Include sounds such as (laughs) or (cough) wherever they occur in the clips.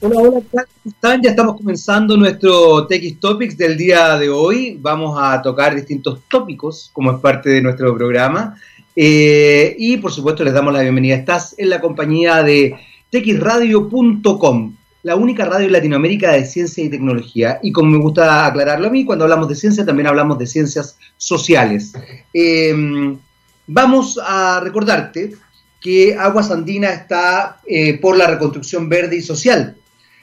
Hola, hola, ¿cómo están? Ya estamos comenzando nuestro TX Topics del día de hoy. Vamos a tocar distintos tópicos como es parte de nuestro programa. Eh, y por supuesto les damos la bienvenida. Estás en la compañía de txradio.com, la única radio en Latinoamérica de ciencia y tecnología. Y como me gusta aclararlo a mí, cuando hablamos de ciencia también hablamos de ciencias sociales. Eh, vamos a recordarte que Aguas Andina está eh, por la reconstrucción verde y social.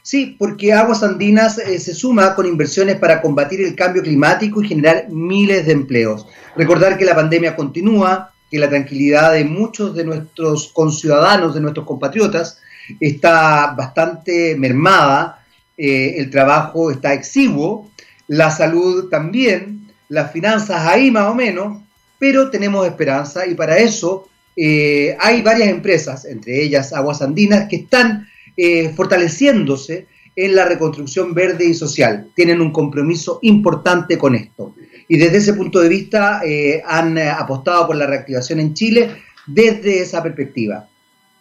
Sí, porque Aguas Andinas eh, se suma con inversiones para combatir el cambio climático y generar miles de empleos. Recordar que la pandemia continúa, que la tranquilidad de muchos de nuestros conciudadanos, de nuestros compatriotas, está bastante mermada, eh, el trabajo está exiguo, la salud también, las finanzas ahí más o menos, pero tenemos esperanza y para eso eh, hay varias empresas, entre ellas Aguas Andinas, que están eh, fortaleciéndose en la reconstrucción verde y social. Tienen un compromiso importante con esto. Y desde ese punto de vista eh, han eh, apostado por la reactivación en Chile desde esa perspectiva.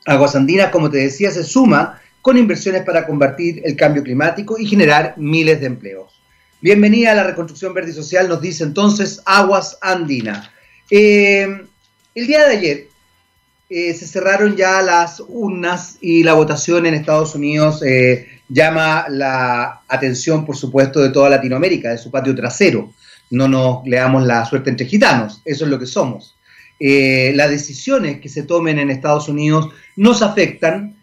Aguas Andinas, como te decía, se suma con inversiones para combatir el cambio climático y generar miles de empleos. Bienvenida a la reconstrucción verde y social, nos dice entonces Aguas Andina. el día de ayer eh, se cerraron ya las urnas y la votación en Estados Unidos eh, llama la atención, por supuesto, de toda Latinoamérica, de su patio trasero. No nos leamos la suerte entre gitanos, eso es lo que somos. Eh, las decisiones que se tomen en Estados Unidos nos afectan,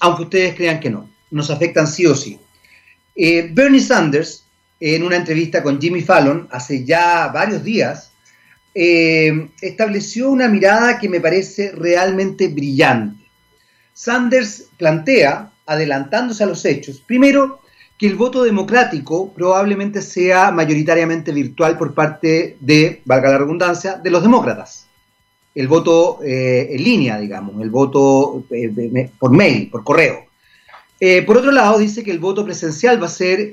aunque ustedes crean que no, nos afectan sí o sí. Bernie Sanders, en una entrevista con Jimmy Fallon hace ya varios días, eh, estableció una mirada que me parece realmente brillante. Sanders plantea, adelantándose a los hechos, primero, que el voto democrático probablemente sea mayoritariamente virtual por parte de, valga la redundancia, de los demócratas. El voto eh, en línea, digamos, el voto eh, por mail, por correo. por otro lado, dice que el voto presencial va a ser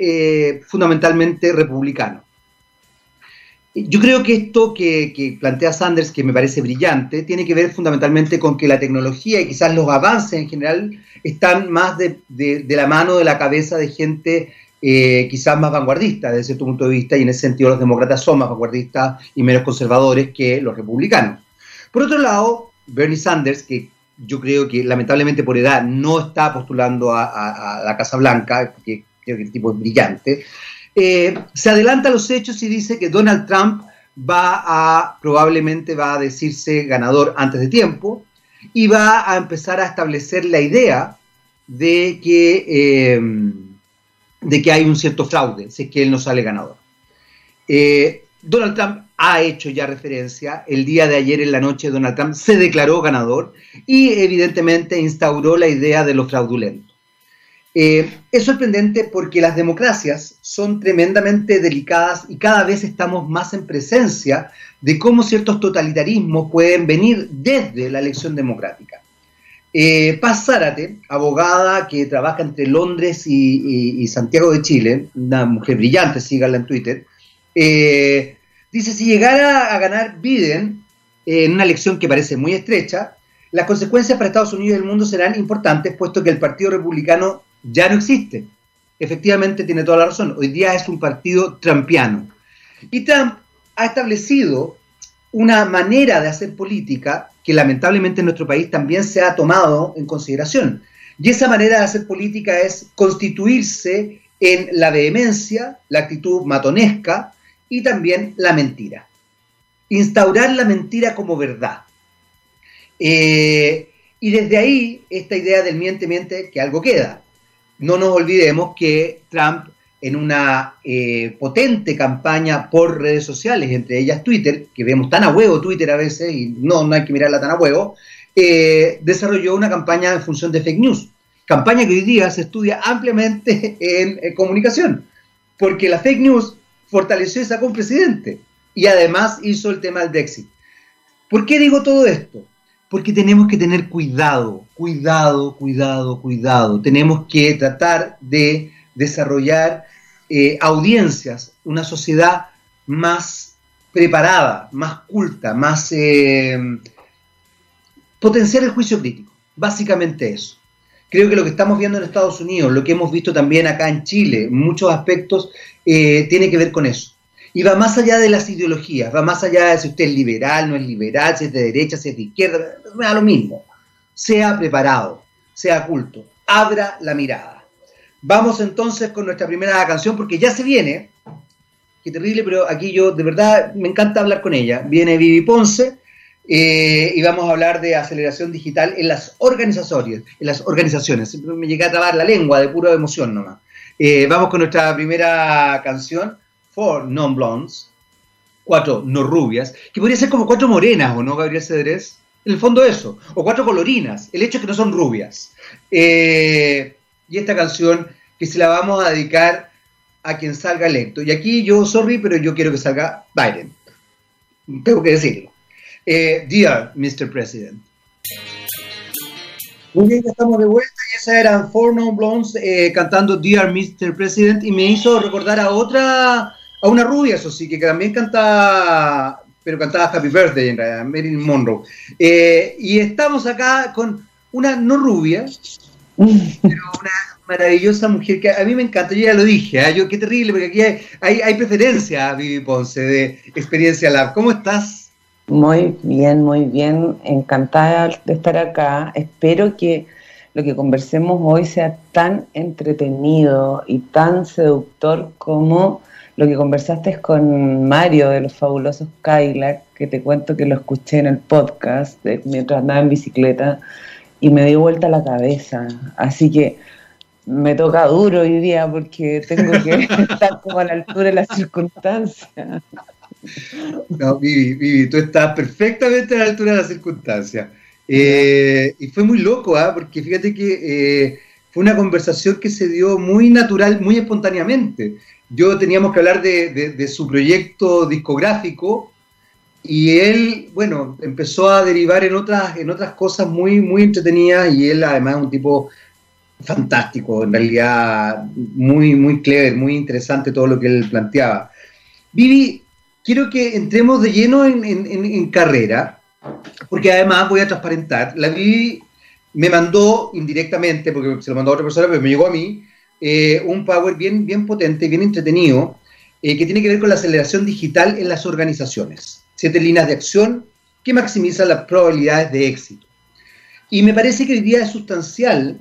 fundamentalmente republicano. Yo creo que esto que, plantea Sanders, que me parece brillante, tiene que ver fundamentalmente con que la tecnología y quizás los avances en general están más de, la mano de la cabeza de gente eh, quizás más vanguardista desde cierto punto de vista, y en ese sentido los demócratas son más vanguardistas y menos conservadores que los republicanos. Por otro lado, Bernie Sanders, que yo creo que lamentablemente por edad no está postulando a, a la Casa Blanca, porque creo que el tipo es brillante, eh, se adelanta los hechos y dice que Donald Trump va a, probablemente va a decirse ganador antes de tiempo y va a empezar a establecer la idea de que, eh, de que hay un cierto fraude, si es que él no sale ganador. Eh, Donald Trump ha hecho ya referencia, el día de ayer en la noche Donald Trump se declaró ganador y evidentemente instauró la idea de lo fraudulento. Eh, es sorprendente porque las democracias son tremendamente delicadas y cada vez estamos más en presencia de cómo ciertos totalitarismos pueden venir desde la elección democrática. Eh, Paz Zárate, abogada que trabaja entre Londres y, Santiago de Chile, una mujer brillante, síganla en Twitter, eh, dice, si llegara a ganar Biden en una elección que parece muy estrecha, las consecuencias para Estados Unidos y el mundo serán importantes, puesto que el Partido Republicano ya no existe. Efectivamente, tiene toda la razón. Hoy día es un partido trampiano. Y Trump ha establecido una manera de hacer política que lamentablemente en nuestro país también se ha tomado en consideración. Y esa manera de hacer política es constituirse en la vehemencia, la actitud matonesca y también la mentira. Instaurar la mentira como verdad. Eh, y desde ahí, esta idea del miente, miente, que algo queda no nos olvidemos que Trump, en una eh, potente campaña por redes sociales, entre ellas Twitter, que vemos tan a huevo Twitter a veces, y no, no hay que mirarla tan a huevo, eh, desarrolló una campaña en función de fake news. Campaña que hoy día se estudia ampliamente (laughs) en, en comunicación, porque la fake news fortaleció y sacó un presidente, y además hizo el tema del Brexit. ¿Por qué digo todo esto? Porque tenemos que tener cuidado, cuidado, cuidado, cuidado. Tenemos que tratar de desarrollar eh, audiencias, una sociedad más preparada, más culta, más... Eh, potenciar el juicio crítico, básicamente eso. Creo que lo que estamos viendo en Estados Unidos, lo que hemos visto también acá en Chile, muchos aspectos, eh, tiene que ver con eso. Y va más allá de las ideologías, va más allá de si usted es liberal, no es liberal, si es de derecha, si es de izquierda, me da lo mismo. Sea preparado, sea culto, abra la mirada. Vamos entonces con nuestra primera canción porque ya se viene. Qué terrible, pero aquí yo de verdad me encanta hablar con ella. Viene Vivi Ponce eh, y vamos a hablar de aceleración digital en las organizaciones. En las organizaciones. Siempre me llegué a trabar la lengua de pura emoción nomás. Eh, vamos con nuestra primera canción, Four Non Blondes, cuatro no rubias, que podría ser como cuatro morenas, ¿o no, Gabriel Cedrés? En el fondo eso, o cuatro colorinas, el hecho es que no son rubias. Eh, y esta canción que se la vamos a dedicar a quien salga electo. Y aquí yo, sorry, pero yo quiero que salga Biden. Tengo que decirlo. Eh, dear Mr. President. Muy bien, ya estamos de vuelta y esas eran Four Non Blondes eh, cantando Dear Mr. President y me hizo recordar a otra, a una rubia, eso sí, que también canta, pero cantaba Happy Birthday en realidad, Marilyn Monroe. Eh, y estamos acá con una no rubia, pero una maravillosa mujer que a mí me encanta, yo ya lo dije, ¿eh? yo, qué terrible, porque aquí hay, hay, hay preferencia, Vivi Ponce, de Experiencia Lab. ¿Cómo estás? Muy bien, muy bien. Encantada de estar acá. Espero que lo que conversemos hoy sea tan entretenido y tan seductor como lo que conversaste con Mario de los fabulosos Cadillac, que te cuento que lo escuché en el podcast mientras andaba en bicicleta y me dio vuelta la cabeza. Así que me toca duro hoy día porque tengo que (laughs) estar como a la altura de las circunstancias. No, Vivi, Vivi, tú estás perfectamente a la altura de las circunstancias. Eh, y fue muy loco, ¿ah? porque fíjate que eh, fue una conversación que se dio muy natural, muy espontáneamente. Yo teníamos que hablar de, su proyecto discográfico y él, bueno, empezó a derivar en otras, en otras cosas muy, muy entretenidas y él además es un tipo fantástico, en realidad muy, muy clever, muy interesante todo lo que él planteaba. Vivi, quiero que entremos de lleno en, carrera, porque además voy a transparentar. La vi, me mandó indirectamente, porque se lo mandó a otra persona, pero me llegó a mí, eh, un power bien, bien potente, bien entretenido, eh, que tiene que ver con la aceleración digital en las organizaciones. Siete líneas de acción que maximizan las probabilidades de éxito. Y me parece que hoy día es sustancial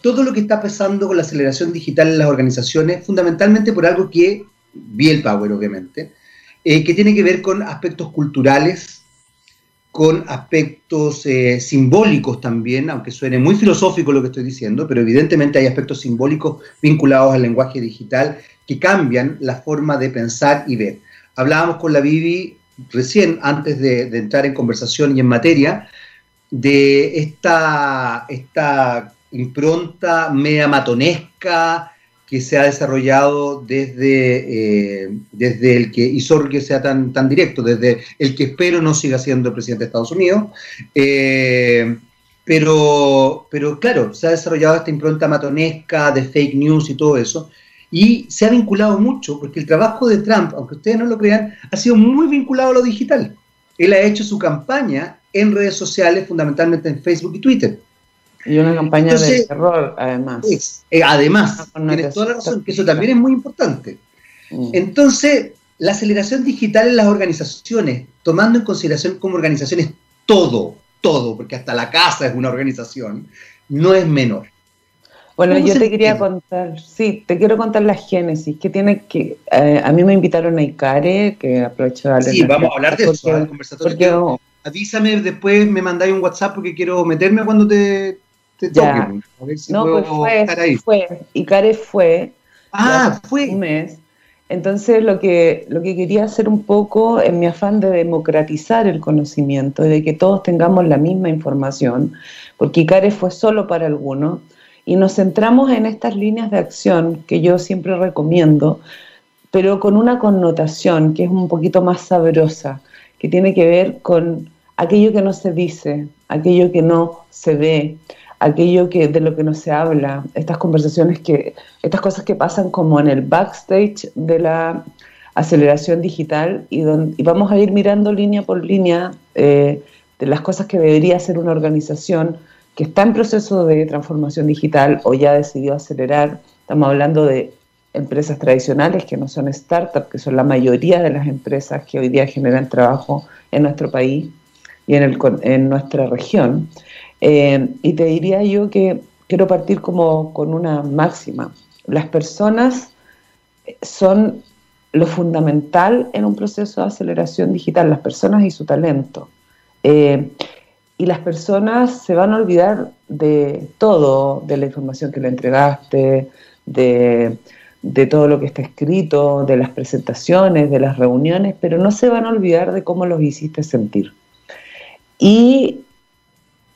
todo lo que está pasando con la aceleración digital en las organizaciones, fundamentalmente por algo que vi el Power, obviamente, eh, que tiene que ver con aspectos culturales, con aspectos eh, simbólicos también, aunque suene muy filosófico lo que estoy diciendo, pero evidentemente hay aspectos simbólicos vinculados al lenguaje digital que cambian la forma de pensar y ver. Hablábamos con la Vivi recién, antes de, entrar en conversación y en materia, de esta, esta impronta media matonesca, que se ha desarrollado desde, eh, desde el que, y sorry que sea tan, tan directo, desde el que espero no siga siendo el presidente de Estados Unidos, eh, pero, pero claro, se ha desarrollado esta impronta matonesca de fake news y todo eso, y se ha vinculado mucho, porque el trabajo de Trump, aunque ustedes no lo crean, ha sido muy vinculado a lo digital. Él ha hecho su campaña en redes sociales, fundamentalmente en Facebook y Twitter. Y una campaña de terror, además. Eh, además, tienes toda la razón, que eso también es muy importante. Mm. Entonces, la aceleración digital en las organizaciones, tomando en consideración como organizaciones todo, todo, porque hasta la casa es una organización, no es menor. Bueno, yo te quería contar, sí, te quiero contar la génesis, que tiene que, eh, a mí me invitaron a ICARE, que aprovecho de Sí, vamos a hablar de eso, conversatorio. Avísame después, me mandáis un WhatsApp porque quiero meterme cuando te, no, pues fue, fue, Icare fue. Ah, fue. Un mes. Entonces lo que, lo que quería hacer un poco en mi afán de democratizar el conocimiento y de que todos tengamos la misma información, porque ICARE fue solo para algunos, y nos centramos en estas líneas de acción que yo siempre recomiendo, pero con una connotación que es un poquito más sabrosa, que tiene que ver con aquello que no se dice, aquello que no se ve, aquello que de lo que no se habla, estas conversaciones que, estas cosas que pasan como en el backstage de la aceleración digital y, donde, vamos a ir mirando línea por línea eh, de las cosas que debería hacer una organización que está en proceso de transformación digital o ya decidió acelerar. Estamos hablando de empresas tradicionales que no son startups, que son la mayoría de las empresas que hoy día generan trabajo en nuestro país y en, el, en nuestra región. Eh, y te diría yo que quiero partir como con una máxima. Las personas son lo fundamental en un proceso de aceleración digital, las personas y su talento. Eh, y las personas se van a olvidar de todo, de la información que le entregaste, de, de todo lo que está escrito, de las presentaciones, de las reuniones, pero no se van a olvidar de cómo los hiciste sentir. Y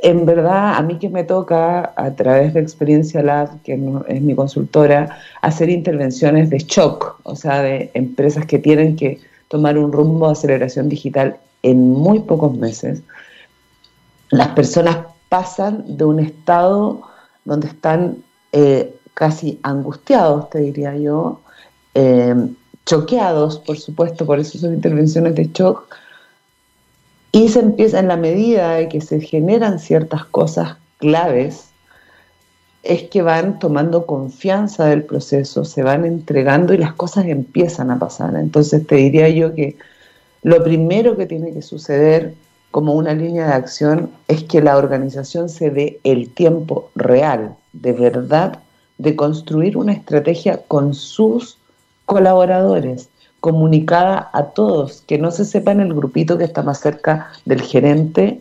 en verdad, a mí que me toca, a través de Experiencia Lab, que es mi consultora, hacer intervenciones de shock, o sea, de empresas que tienen que tomar un rumbo de aceleración digital en muy pocos meses, las personas pasan de un estado donde están eh, casi angustiados, te diría yo, eh, choqueados, por supuesto, por eso son intervenciones de shock, y se empieza, en la medida de que se generan ciertas cosas claves, es que van tomando confianza del proceso, se van entregando y las cosas empiezan a pasar. Entonces te diría yo que lo primero que tiene que suceder como una línea de acción es que la organización se dé el tiempo real, de verdad, de construir una estrategia con sus colaboradores, comunicada a todos, que no se sepa en el grupito que está más cerca del gerente,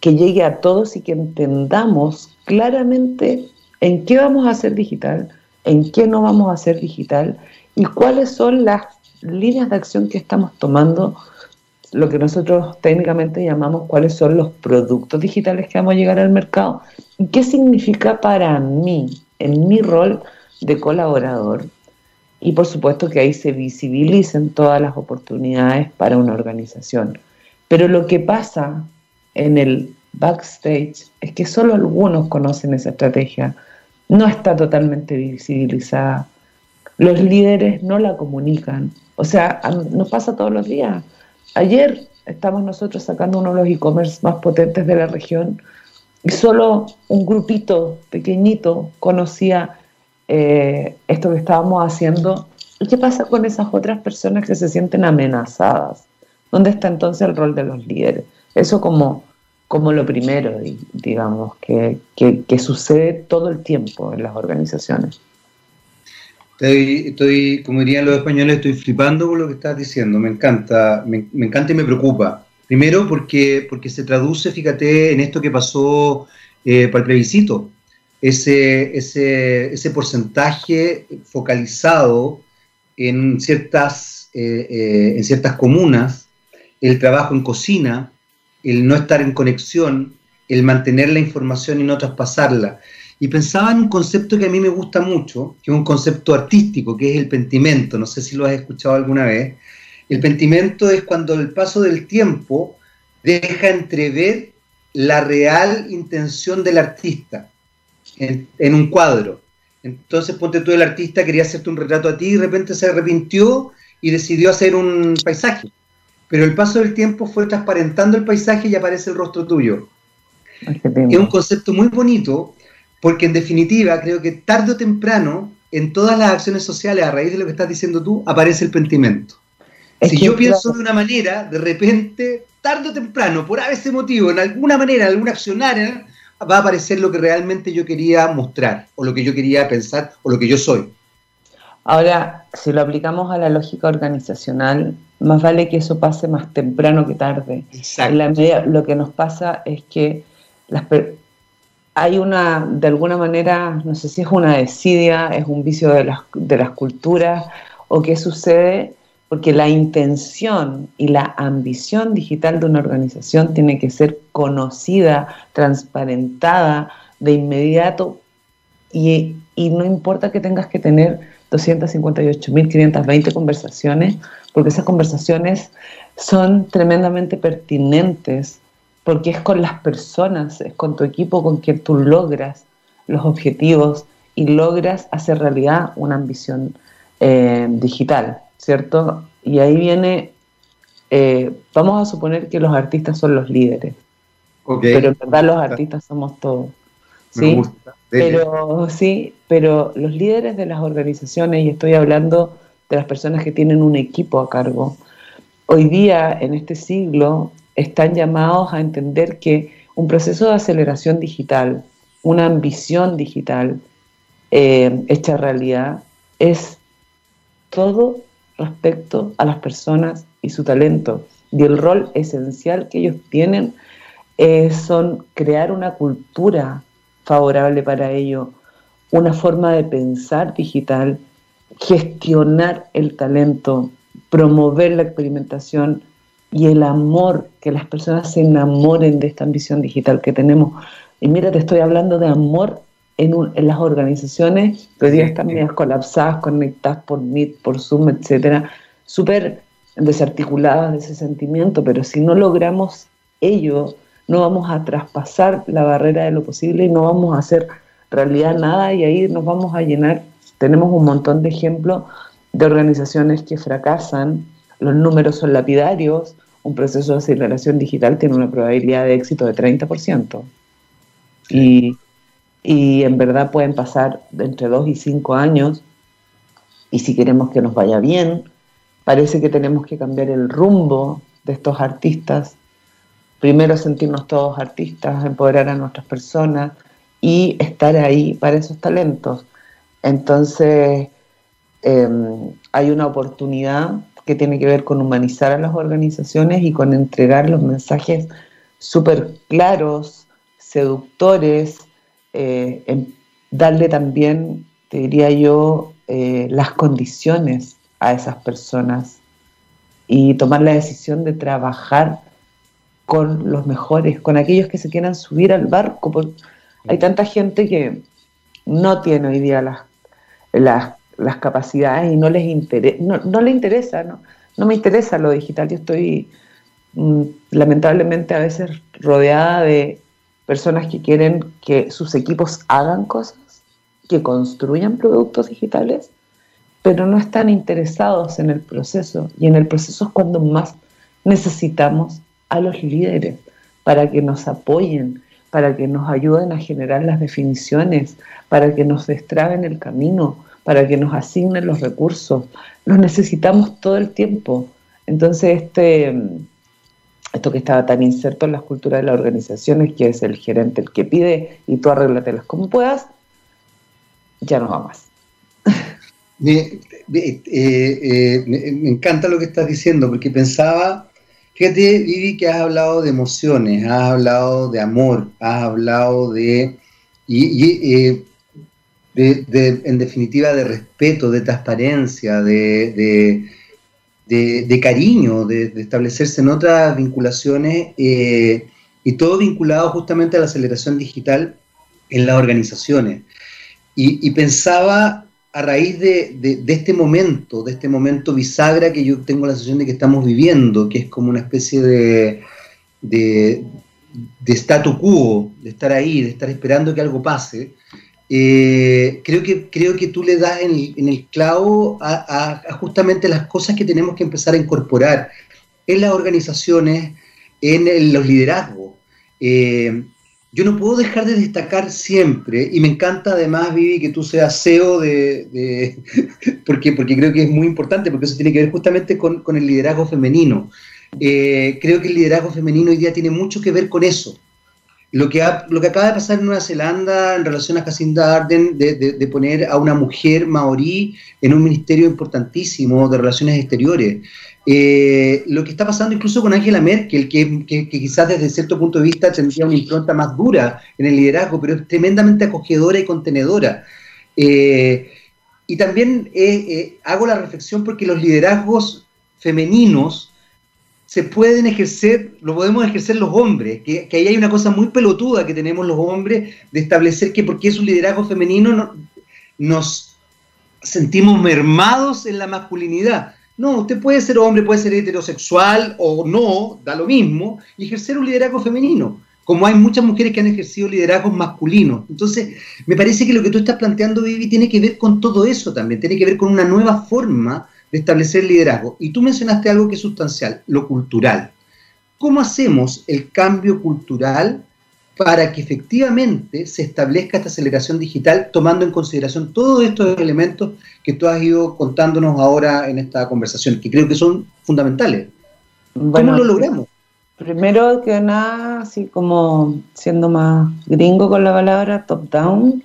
que llegue a todos y que entendamos claramente en qué vamos a hacer digital, en qué no vamos a hacer digital y cuáles son las líneas de acción que estamos tomando, lo que nosotros técnicamente llamamos cuáles son los productos digitales que vamos a llegar al mercado. Y qué significa para mí, en mi rol de colaborador, y por supuesto que ahí se visibilicen todas las oportunidades para una organización. Pero lo que pasa en el backstage es que solo algunos conocen esa estrategia, no está totalmente visibilizada, los líderes no la comunican, o sea, nos pasa todos los días. Ayer estamos nosotros sacando uno de los e-commerce más potentes de la región y solo un grupito pequeñito conocía eh, esto que estábamos haciendo. ¿Y qué pasa con esas otras personas que se sienten amenazadas? ¿Dónde está entonces el rol de los líderes? Eso como, como lo primero, digamos, que, que, sucede todo el tiempo en las organizaciones. Estoy, como dirían los españoles, estoy flipando con lo que estás diciendo. Me encanta, me, encanta y me preocupa. Primero porque, porque se traduce, fíjate, en esto que pasó eh, para el plebiscito ese, ese, ese porcentaje focalizado en ciertas, eh, eh, en ciertas comunas, el trabajo en cocina, el no estar en conexión, el mantener la información y no traspasarla. Y pensaba en un concepto que a mí me gusta mucho, que es un concepto artístico, que es el pentimento. No sé si lo has escuchado alguna vez. El pentimento es cuando el paso del tiempo deja entrever la real intención del artista en, un cuadro. Entonces, ponte tú, el artista quería hacerte un retrato a ti y de repente se arrepintió y decidió hacer un paisaje. Pero el paso del tiempo fue transparentando el paisaje y aparece el rostro tuyo. Es un concepto muy bonito porque en definitiva creo que tarde o temprano en todas las acciones sociales a raíz de lo que estás diciendo tú aparece el pentimento. si yo pienso de una manera, de repente, tarde o temprano, por ese motivo, en alguna manera, en alguna accionaria, va a aparecer lo que realmente yo quería mostrar, o lo que yo quería pensar, o lo que yo soy. Ahora, si lo aplicamos a la lógica organizacional, más vale que eso pase más temprano que tarde. Exacto. la lo que nos pasa es que las hay una, de alguna manera, no sé si es una desidia, es un vicio de las, de las culturas, o qué sucede, porque la intención y la ambición digital de una organización tiene que ser conocida, transparentada de inmediato y, no importa que tengas que tener 258.520 conversaciones, porque esas conversaciones son tremendamente pertinentes, porque es con las personas, es con tu equipo con quien tú logras los objetivos y logras hacer realidad una ambición eh, digital. ¿Cierto? Y ahí viene, eh, vamos a suponer que los artistas son los líderes, pero en verdad los artistas somos todos. ¿sí? Pero sí, pero los líderes de las organizaciones, y estoy hablando de las personas que tienen un equipo a cargo, hoy día, en este siglo, están llamados a entender que un proceso de aceleración digital, una ambición digital eh, hecha realidad, es todo respecto a las personas y su talento. Y el rol esencial que ellos tienen eh, son crear una cultura favorable para ello, una forma de pensar digital, gestionar el talento, promover la experimentación y el amor, que las personas se enamoren de esta ambición digital que tenemos. Y mira, te estoy hablando de amor en, las organizaciones que hoy día están medias colapsadas, conectadas por Meet, por Zoom, etcétera, súper desarticuladas de ese sentimiento, pero si no logramos ello, no vamos a traspasar la barrera de lo posible y no vamos a hacer realidad nada y ahí nos vamos a llenar. Tenemos un montón de ejemplos de organizaciones que fracasan, los números son lapidarios, un proceso de aceleración digital tiene una probabilidad de éxito de 30%. Y, y en verdad pueden pasar entre 2 y 5 años y si queremos que nos vaya bien, parece que tenemos que cambiar el rumbo de estos artistas primero sentirnos todos artistas, empoderar a nuestras personas y estar ahí para esos talentos. Entonces, em, hay una oportunidad que tiene que ver con humanizar a las organizaciones y con entregar los mensajes súper claros, seductores, eh, darle también, te diría yo, eh, las condiciones a esas personas y tomar la decisión de trabajar con los mejores, con aquellos que se quieran subir al barco. Porque hay tanta gente que no tiene hoy día las, las, capacidades y no les interesa, no, le interesa, ¿no? no me interesa lo digital. Yo estoy mm, lamentablemente a veces rodeada de personas que quieren que sus equipos hagan cosas, que construyan productos digitales, pero no están interesados en el proceso. Y en el proceso es cuando más necesitamos a los líderes para que nos apoyen, para que nos ayuden a generar las definiciones, para que nos destraben el camino, para que nos asignen los recursos. Los necesitamos todo el tiempo. Entonces, este, esto que estaba tan inserto en las culturas de las organizaciones, que es el gerente el que pide y tú arréglatelas como puedas, ya no va más. (laughs) Eh, eh, me encanta lo que estás diciendo, porque pensaba Fíjate, Vivi, que has hablado de emociones, has hablado de amor, has hablado de, y, eh, en definitiva, de respeto, de transparencia, de, de, cariño, de, establecerse en otras vinculaciones, eh, y todo vinculado justamente a la aceleración digital en las organizaciones. y pensaba a raíz de, este momento, de este momento bisagra que yo tengo la sensación de que estamos viviendo, que es como una especie de, de, statu quo, de estar ahí, de estar esperando que algo pase, eh, creo, que, creo que tú le das en, el clavo a, justamente las cosas que tenemos que empezar a incorporar en las organizaciones, en los liderazgos. Eh, yo no puedo dejar de destacar siempre, y me encanta además, Vivi, que tú seas CEO de, (laughs) porque, porque creo que es muy importante, porque eso tiene que ver justamente con, el liderazgo femenino. Eh, creo que el liderazgo femenino hoy día tiene mucho que ver con eso. Lo que, lo que acaba de pasar en Nueva Zelanda en relación a Jacinda Arden, de, de, poner a una mujer maorí en un ministerio importantísimo de relaciones exteriores, eh, lo que está pasando incluso con Angela Merkel, que, quizás desde cierto punto de vista tendría una impronta más dura en el liderazgo, pero es tremendamente acogedora y contenedora. Eh, y también eh, hago la reflexión porque los liderazgos femeninos se pueden ejercer, lo podemos ejercer los hombres, que, ahí hay una cosa muy pelotuda que tenemos los hombres de establecer que porque es un liderazgo femenino nos sentimos mermados en la masculinidad. No, usted puede ser hombre, puede ser heterosexual o no, da lo mismo, y ejercer un liderazgo femenino, como hay muchas mujeres que han ejercido liderazgos masculinos. Entonces, me parece que lo que tú estás planteando, Vivi, tiene que ver con todo eso también, tiene que ver con una nueva forma de establecer liderazgo. Y tú mencionaste algo que es sustancial, lo cultural. ¿Cómo hacemos el cambio cultural para que efectivamente se establezca esta aceleración digital tomando en consideración todos estos elementos que tú has ido contándonos ahora en esta conversación, que creo que son fundamentales. ¿Cómo lo logramos? Primero que nada, así como siendo más gringo con la palabra top-down,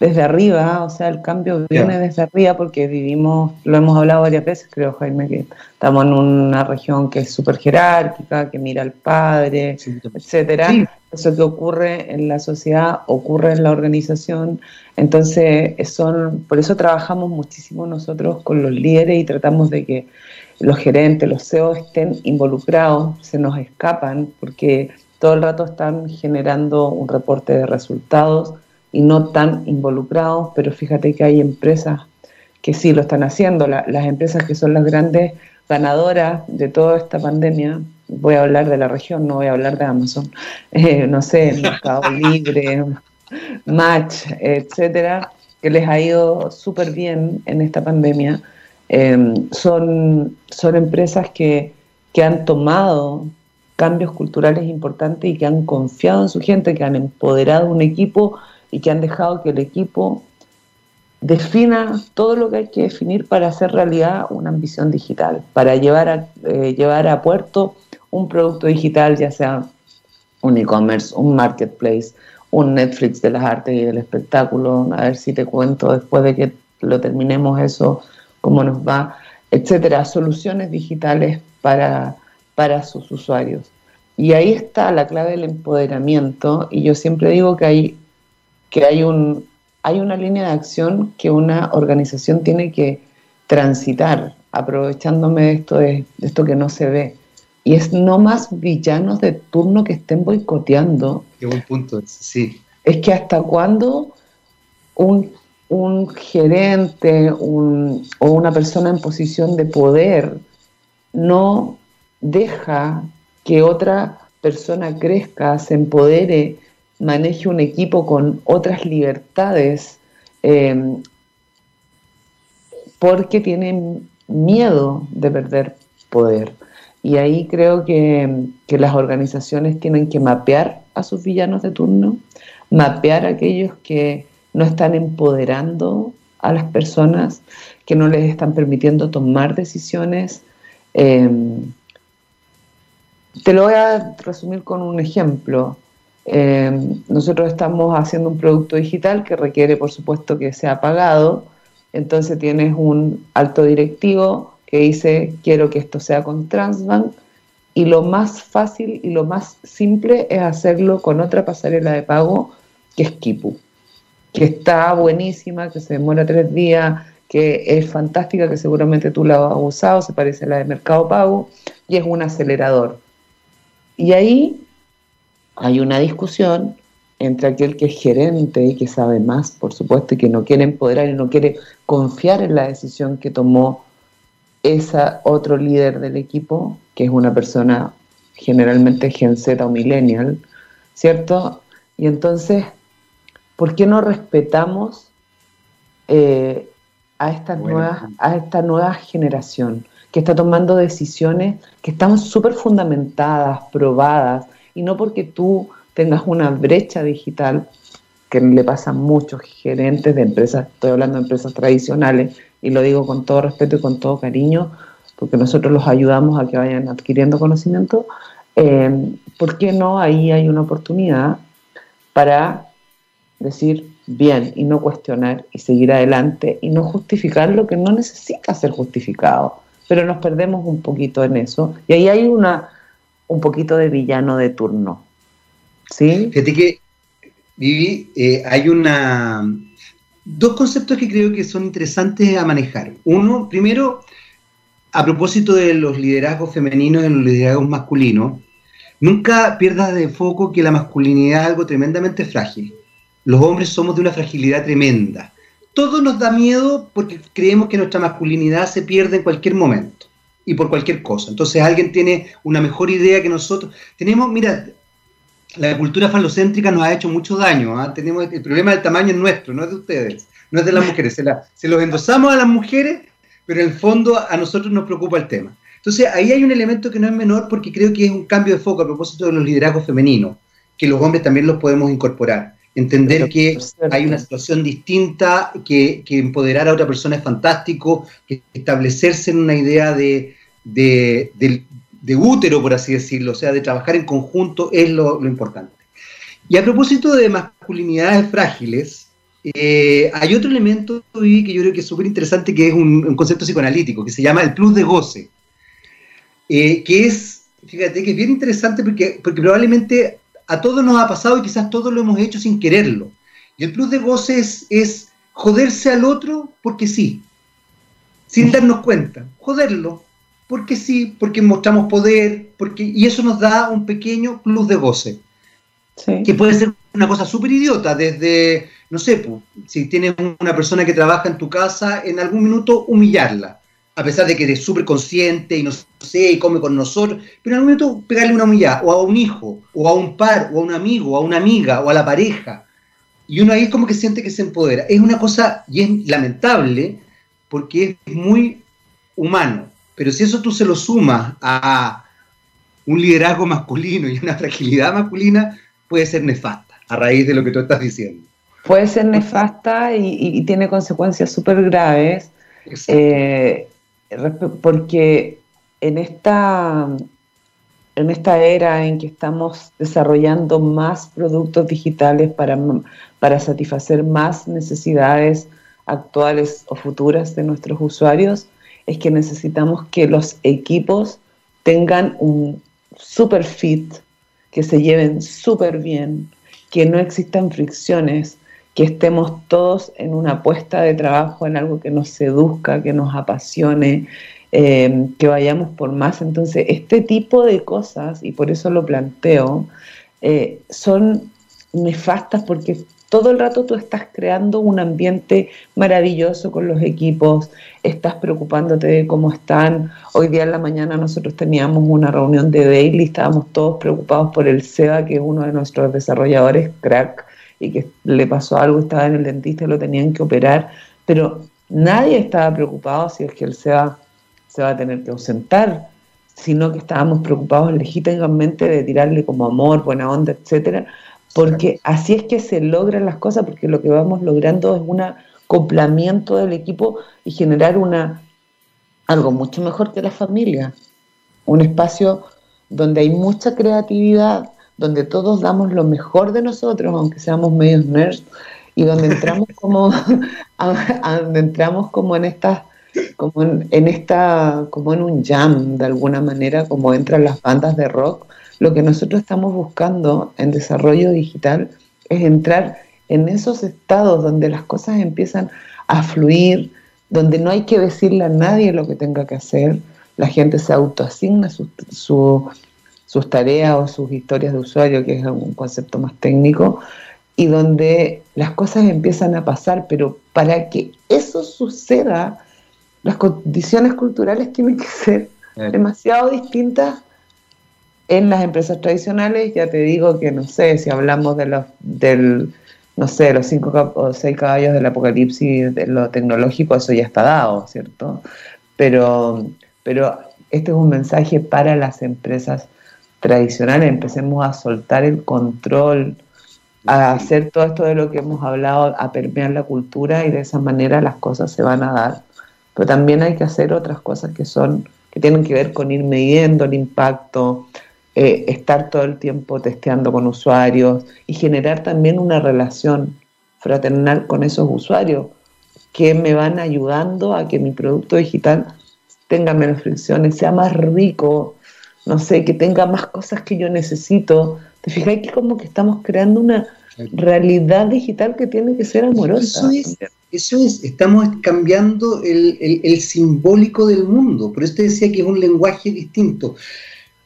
desde arriba, o sea, el cambio viene desde arriba porque vivimos, lo hemos hablado varias veces, creo, Jaime, que estamos en una región que es súper jerárquica, que mira al padre, etcétera. Eso que ocurre en la sociedad ocurre en la organización. Entonces, son, por eso trabajamos muchísimo nosotros con los líderes y tratamos de que los gerentes, los CEOs estén involucrados, se nos escapan, porque todo el rato están generando un reporte de resultados y no tan involucrados, pero fíjate que hay empresas que sí lo están haciendo, las empresas que son las grandes ganadoras de toda esta pandemia, voy a hablar de la región, no voy a hablar de Amazon, (laughs) eh, no sé, Mercado Libre, (laughs) Match, etcétera, que les ha ido súper bien en esta pandemia, em, son, son empresas que, que han tomado cambios culturales importantes y que han confiado en su gente, que han empoderado un equipo y que han dejado que el equipo defina todo lo que hay que definir para hacer realidad una ambición digital, para llevar a, eh, llevar a puerto un producto digital, ya sea un e-commerce, un marketplace, un Netflix de las artes y del espectáculo, a ver si te cuento después de que lo terminemos eso, cómo nos va, etcétera, soluciones digitales para, para sus usuarios. Y ahí está la clave del empoderamiento, y yo siempre digo que hay que hay, un, hay una línea de acción que una organización tiene que transitar, aprovechándome de esto, de, esto que no se ve. Y es no más villanos de turno que estén boicoteando. Qué buen punto, sí. Es que hasta cuándo un, gerente o una persona en posición de poder no deja que otra persona crezca, se empodere maneje un equipo con otras libertades eh, porque tienen miedo de perder poder. Y ahí creo que, las organizaciones tienen que mapear a sus villanos de turno, mapear a aquellos que no están empoderando a las personas, que no les están permitiendo tomar decisiones. Eh, te lo voy a resumir con un ejemplo. Eh, nosotros estamos haciendo un producto digital que requiere, por supuesto, que sea pagado. Entonces tienes un alto directivo que dice, quiero que esto sea con Transbank. Y lo más fácil y lo más simple es hacerlo con otra pasarela de pago que es Kipu, que está buenísima, que se demora tres días, que es fantástica, que seguramente tú la has usado, se parece a la de Mercado Pago, y es un acelerador. Y ahí hay una discusión entre aquel que es gerente y que sabe más, por supuesto, y que no quiere empoderar y no quiere confiar en la decisión que tomó esa otro líder del equipo, que es una persona generalmente Gen Z o millennial, ¿cierto? Y entonces, ¿por qué no respetamos eh, a, esta nueva, a esta nueva generación que está tomando decisiones que están súper fundamentadas, probadas, y no porque tú tengas una brecha digital, que le pasa a muchos gerentes de empresas, estoy hablando de empresas tradicionales, y lo digo con todo respeto y con todo cariño, porque nosotros los ayudamos a que vayan adquiriendo conocimiento, eh, ¿por qué no ahí hay una oportunidad para decir bien y no cuestionar y seguir adelante y no justificar lo que no necesita ser justificado? Pero nos perdemos un poquito en eso. Y ahí hay una, un poquito de villano de turno. ¿Sí? Fíjate que, Vivi, eh, hay una dos conceptos que creo que son interesantes a manejar. Uno, primero, a propósito de los liderazgos femeninos y los liderazgos masculinos, nunca pierdas de foco que la masculinidad es algo tremendamente frágil. Los hombres somos de una fragilidad tremenda. Todo nos da miedo porque creemos que nuestra masculinidad se pierde en cualquier momento y por cualquier cosa. Entonces alguien tiene una mejor idea que nosotros. Tenemos, mira, la cultura falocéntrica nos ha hecho mucho daño. ¿ah? Tenemos el problema del tamaño es nuestro, no es de ustedes, no es de las (laughs) mujeres. Se, la, se los endosamos a las mujeres, pero en el fondo a nosotros nos preocupa el tema. Entonces ahí hay un elemento que no es menor porque creo que es un cambio de foco a propósito de los liderazgos femeninos, que los hombres también los podemos incorporar. Entender que hay una situación distinta, que, empoderar a otra persona es fantástico, que establecerse en una idea de, de, útero, por así decirlo, o sea, de trabajar en conjunto es lo, importante. Y a propósito de masculinidades frágiles, eh, hay otro elemento que yo creo que es súper interesante, que es un, concepto psicoanalítico, que se llama el plus de goce, eh, que es, fíjate, que es bien interesante porque, porque probablemente a todos nos ha pasado y quizás todos lo hemos hecho sin quererlo. Y el plus de goce es, joderse al otro porque sí, sin darnos cuenta, joderlo, porque sí, porque mostramos poder, porque, y eso nos da un pequeño plus de goce. Que puede ser una cosa súper idiota, desde, no sé, si tienes una persona que trabaja en tu casa, en algún minuto humillarla a pesar de que eres súper consciente y no sé, y come con nosotros, pero en algún momento pegarle una humillada, o a un hijo, o a un par, o a un amigo, o a una amiga, o a la pareja. Y uno ahí como que siente que se empodera. Es una cosa, y es lamentable, porque es muy humano. Pero si eso tú se lo sumas a un liderazgo masculino y una fragilidad masculina, puede ser nefasta, a raíz de lo que tú estás diciendo. Puede ser nefasta y, tiene consecuencias súper graves. Eh, porque en esta, en esta era en que estamos desarrollando más productos digitales para, para satisfacer más necesidades actuales o futuras de nuestros usuarios, es que necesitamos que los equipos tengan un super fit, que se lleven súper bien, que no existan fricciones, que estemos todos en una apuesta de trabajo, en algo que nos seduzca, que nos apasione, eh, que vayamos por más. Entonces, este tipo de cosas, y por eso lo planteo, eh, son nefastas porque todo el rato tú estás creando un ambiente maravilloso con los equipos, estás preocupándote de cómo están. Hoy día en la mañana nosotros teníamos una reunión de daily, estábamos todos preocupados por el SEBA, que es uno de nuestros desarrolladores, crack, y que le pasó algo, estaba en el dentista lo tenían que operar, pero nadie estaba preocupado si es que él se va, se va a tener que ausentar, sino que estábamos preocupados legítimamente de tirarle como amor, buena onda, etcétera, porque así es que se logran las cosas, porque lo que vamos logrando es un acoplamiento del equipo y generar una algo mucho mejor que la familia, un espacio donde hay mucha creatividad, donde todos damos lo mejor de nosotros, aunque seamos medios nerds, y donde entramos (laughs) como, donde entramos como en estas como en, esta, como en un jam de alguna manera, como entran las bandas de rock, lo que nosotros estamos buscando en desarrollo digital es entrar en esos estados donde las cosas empiezan a fluir, donde no hay que decirle a nadie lo que tenga que hacer, la gente se autoasigna su, su sus tareas o sus historias de usuario, que es un concepto más técnico, y donde las cosas empiezan a pasar, pero para que eso suceda, las condiciones culturales tienen que ser demasiado distintas en las empresas tradicionales, ya te digo que no sé, si hablamos de los del no sé, los cinco o seis caballos del apocalipsis de lo tecnológico, eso ya está dado, ¿cierto? Pero, pero este es un mensaje para las empresas tradicionales, empecemos a soltar el control, a hacer todo esto de lo que hemos hablado, a permear la cultura y de esa manera las cosas se van a dar. Pero también hay que hacer otras cosas que son, que tienen que ver con ir midiendo el impacto, eh, estar todo el tiempo testeando con usuarios y generar también una relación fraternal con esos usuarios que me van ayudando a que mi producto digital tenga menos fricciones, sea más rico, no sé, que tenga más cosas que yo necesito. ¿Te fijas que como que estamos creando una realidad digital que tiene que ser amorosa? Eso es, eso es estamos cambiando el, simbólico del mundo. Por eso te decía que es un lenguaje distinto.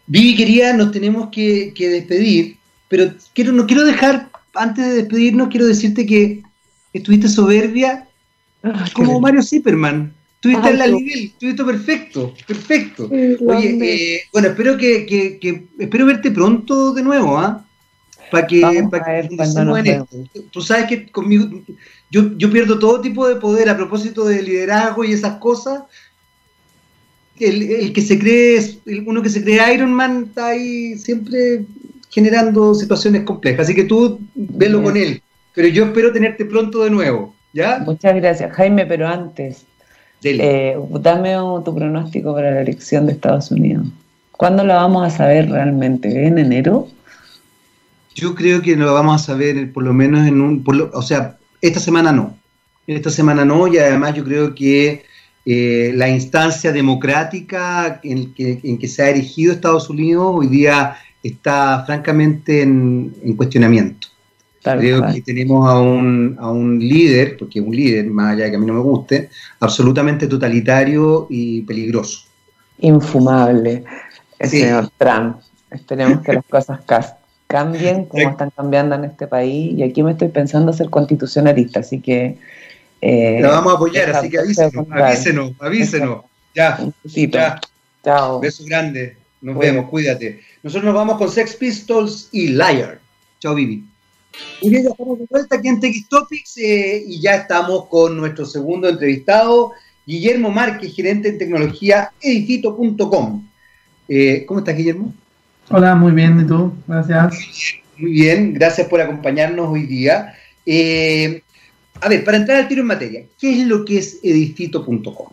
Vivi, quería, nos tenemos que, despedir, pero quiero, no quiero dejar, antes de despedirnos, quiero decirte que estuviste soberbia como Mario Zipperman. Estuviste en la nivel, estuviste perfecto, perfecto. Oye, eh, bueno, espero que, espero verte pronto de nuevo, ¿ah? Para que, para que en esto. Tú sabes que conmigo, yo, yo pierdo todo tipo de poder a propósito de liderazgo y esas cosas. El, el que se cree, uno que se cree Iron Man está ahí siempre generando situaciones complejas. Así que tú velo con él. Pero yo espero tenerte pronto de nuevo. ¿ya? Muchas gracias, Jaime, pero antes, eh, dame tu pronóstico para la elección de Estados Unidos. ¿Cuándo la vamos a saber realmente? ¿En enero? Yo creo que lo vamos a saber por lo menos en un... o sea, esta semana no. Esta semana no, y además yo creo que eh, la instancia democrática en que, en que, se ha erigido Estados Unidos hoy día está francamente en, cuestionamiento. Creo que tenemos a un, a un líder, porque es un líder, más allá de que a mí no me guste, absolutamente totalitario y peligroso. Infumable, el señor Trump. Esperemos que las (laughs) cosas cambien como están cambiando en este país. Y aquí me estoy pensando ser constitucionalista, así que eh, la vamos a apoyar, así que avísenos, avísenos, avísenos. Ya, ya. Chao. Beso grande. Nos vemos, cuídate. Nosotros nos vamos con Sex Pistols y Liar. Chao, Vivi. Muy bien, ya estamos de vuelta aquí en TX Topics eh, y ya estamos con nuestro segundo entrevistado, Guillermo Márquez, gerente en tecnología edifito.com. Eh, ¿Cómo estás, Guillermo? Hola, muy bien, ¿y tú? Gracias. Muy bien, gracias por acompañarnos hoy día. Eh, a ver, para entrar al tiro en materia, ¿qué es lo que es edifito.com?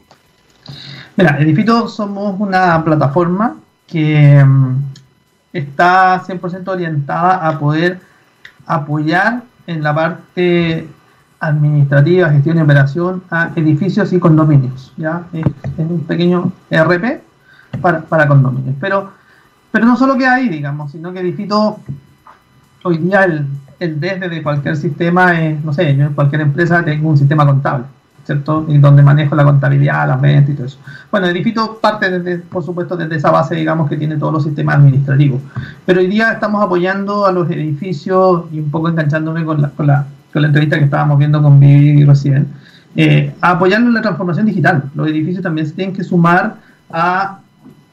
Mira, Edifito somos una plataforma que mm, está 100% orientada a poder apoyar en la parte administrativa, gestión y operación a edificios y condominios. ¿ya? Es, un pequeño ERP para, para, condominios. Pero, pero no solo que ahí, digamos, sino que Edifito hoy día el, el desde de cualquier sistema es, no sé, yo en cualquier empresa tengo un sistema contable, ¿cierto? Y donde manejo la contabilidad, las ventas y todo eso. Bueno, Edifito parte, desde, por supuesto, desde esa base, digamos, que tiene todos los sistemas administrativos. Pero hoy día estamos apoyando a los edificios y un poco enganchándome con la, con la, con la entrevista que estábamos viendo con Vivi recién, eh, la transformación digital. Los edificios también se tienen que sumar a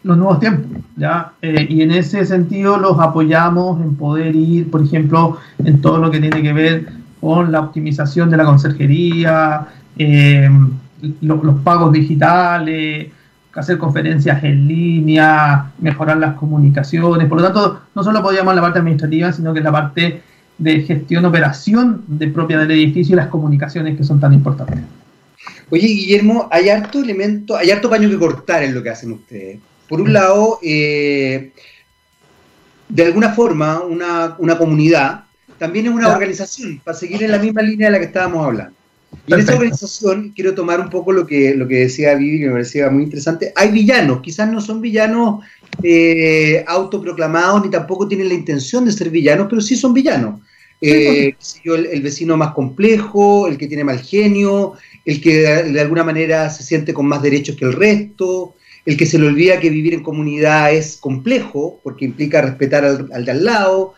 los nuevos tiempos, ¿ya? Eh, y en ese sentido los apoyamos en poder ir, por ejemplo, en todo lo que tiene que ver con la optimización de la conserjería, eh, los pagos digitales, hacer conferencias en línea, mejorar las comunicaciones. Por lo tanto, no solo apoyamos la parte administrativa, sino que la parte de gestión, operación de propia del edificio y las comunicaciones que son tan importantes. Oye, Guillermo, hay harto elemento, hay harto paño que cortar en lo que hacen ustedes. Por un lado, eh, de alguna forma, una, comunidad también es una organización, para seguir en la misma línea de la que estábamos hablando. Y en esa organización quiero tomar un poco lo que, lo que decía Vivi, que me parecía muy interesante. Hay villanos, quizás no son villanos eh, autoproclamados, ni tampoco tienen la intención de ser villanos, pero sí son villanos. Eh, el, el, vecino más complejo, el que tiene mal genio, el que de alguna manera se siente con más derechos que el resto, el que se le olvida que vivir en comunidad es complejo, porque implica respetar al, de al lado.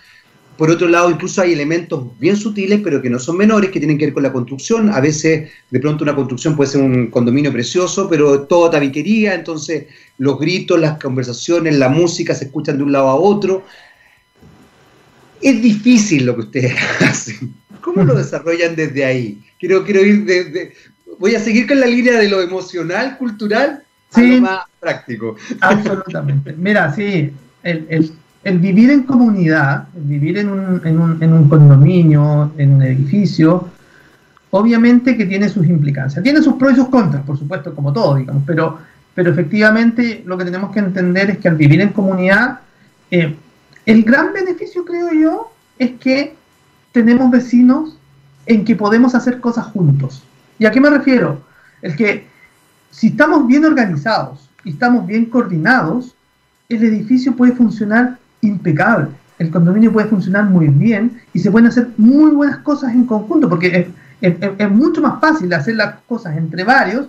Por otro lado, incluso hay elementos bien sutiles, pero que no son menores, que tienen que ver con la construcción. A veces, de pronto, una construcción puede ser un condominio precioso, pero todo tabiquería, entonces los gritos, las conversaciones, la música se escuchan de un lado a otro. Es difícil lo que ustedes (laughs) hacen. ¿Cómo lo desarrollan desde ahí? Quiero, quiero ir desde... Voy a seguir con la línea de lo emocional, cultural, sí, más práctico. Absolutamente. Mira, sí, el, vivir en comunidad, el vivir en un, en, un, en un condominio, en un edificio, obviamente que tiene sus implicancias. Tiene sus pros y sus contras, por supuesto, como todo, digamos, pero, pero efectivamente lo que tenemos que entender es que al vivir en comunidad, eh, el gran beneficio, creo yo, es que tenemos vecinos en que podemos hacer cosas juntos. ¿Y a qué me refiero? El que si estamos bien organizados y estamos bien coordinados, el edificio puede funcionar impecable. El condominio puede funcionar muy bien y se pueden hacer muy buenas cosas en conjunto, porque es, mucho más fácil hacer las cosas entre varios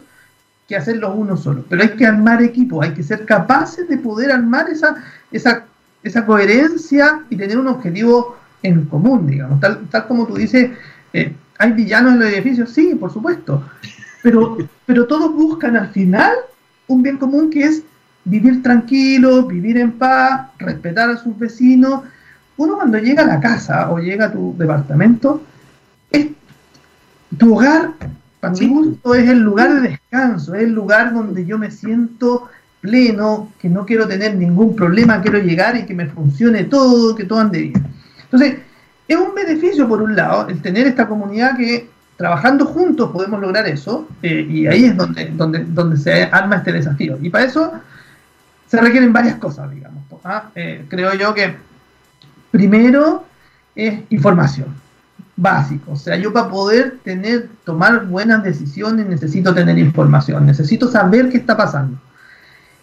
que hacerlo uno solo. Pero hay que armar equipo, hay que ser capaces de poder armar esa, esa, esa coherencia y tener un objetivo en común, digamos. Tal, tal como tú dices, eh, ¿hay villanos en los edificios? Sí, por supuesto pero, pero todos buscan al final un bien común que es vivir tranquilo, vivir en paz, respetar a sus vecinos. Uno cuando llega a la casa o llega a tu departamento, es tu hogar, para mi gusto, es el lugar de descanso, es el lugar donde yo me siento pleno, que no quiero tener ningún problema, quiero llegar y que me funcione todo, que todo ande bien. Entonces, es un beneficio por un lado el tener esta comunidad que trabajando juntos podemos lograr eso, eh, y ahí es donde, donde, donde se arma este desafío. Y para eso se requieren varias cosas, digamos. ¿ah? Eh, creo yo que primero es información básico. O sea, yo para poder tener, tomar buenas decisiones necesito tener información, necesito saber qué está pasando.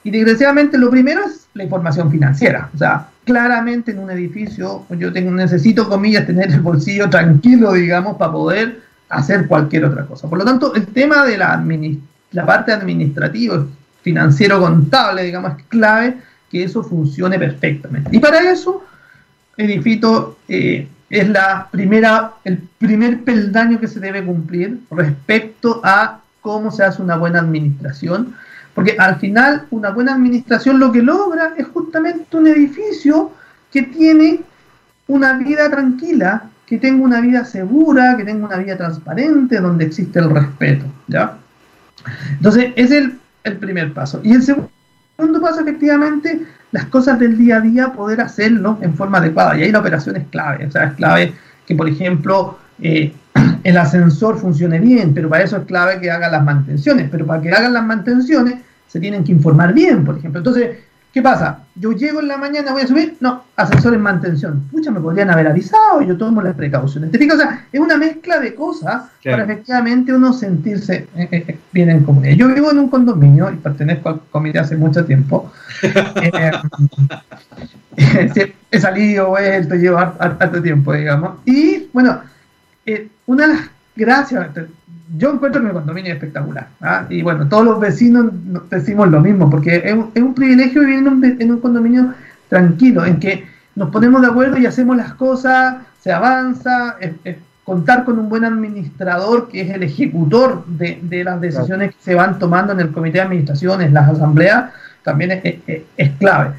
Y desgraciadamente lo primero es la información financiera. O sea, claramente en un edificio yo tengo, necesito, comillas, tener el bolsillo tranquilo, digamos, para poder hacer cualquier otra cosa. Por lo tanto, el tema de la, la parte administrativa, financiero, contable, digamos, clave que eso funcione perfectamente. Y para eso, Edifito eh, es la primera, el primer peldaño que se debe cumplir respecto a cómo se hace una buena administración, porque al final una buena administración lo que logra es justamente un edificio que tiene una vida tranquila, que tenga una vida segura, que tenga una vida transparente, donde existe el respeto, ¿ya? Entonces, es el, el primer paso. Y el segundo paso, efectivamente, las cosas del día a día, poder hacerlo en forma adecuada. Y ahí la operación es clave. O sea, es clave que, por ejemplo, eh, (clears throat) el ascensor funcione bien, pero para eso es clave que hagan las mantenciones. Pero para que hagan las mantenciones, se tienen que informar bien, por ejemplo. Entonces, ¿qué pasa? Yo llego en la mañana, voy a subir, no, ascensor en mantención. Pucha, me podrían haber avisado yo tomo las precauciones. ¿Te O sea, es una mezcla de cosas para efectivamente uno sentirse eh, eh, bien en comunidad. Yo vivo en un condominio y pertenezco al comité hace mucho tiempo. (laughs) Eh, (laughs) he salido, vuelto, llevo harto tiempo, digamos. Y bueno, una de las gracias, yo encuentro que el condominio es espectacular. ¿ah? Y bueno, todos los vecinos decimos lo mismo, porque es un, privilegio vivir en un, condominio tranquilo, en que nos ponemos de acuerdo y hacemos las cosas, se avanza, contar con un buen administrador que es el ejecutor de, las decisiones que se van tomando en el comité de administraciones, las asambleas, también es clave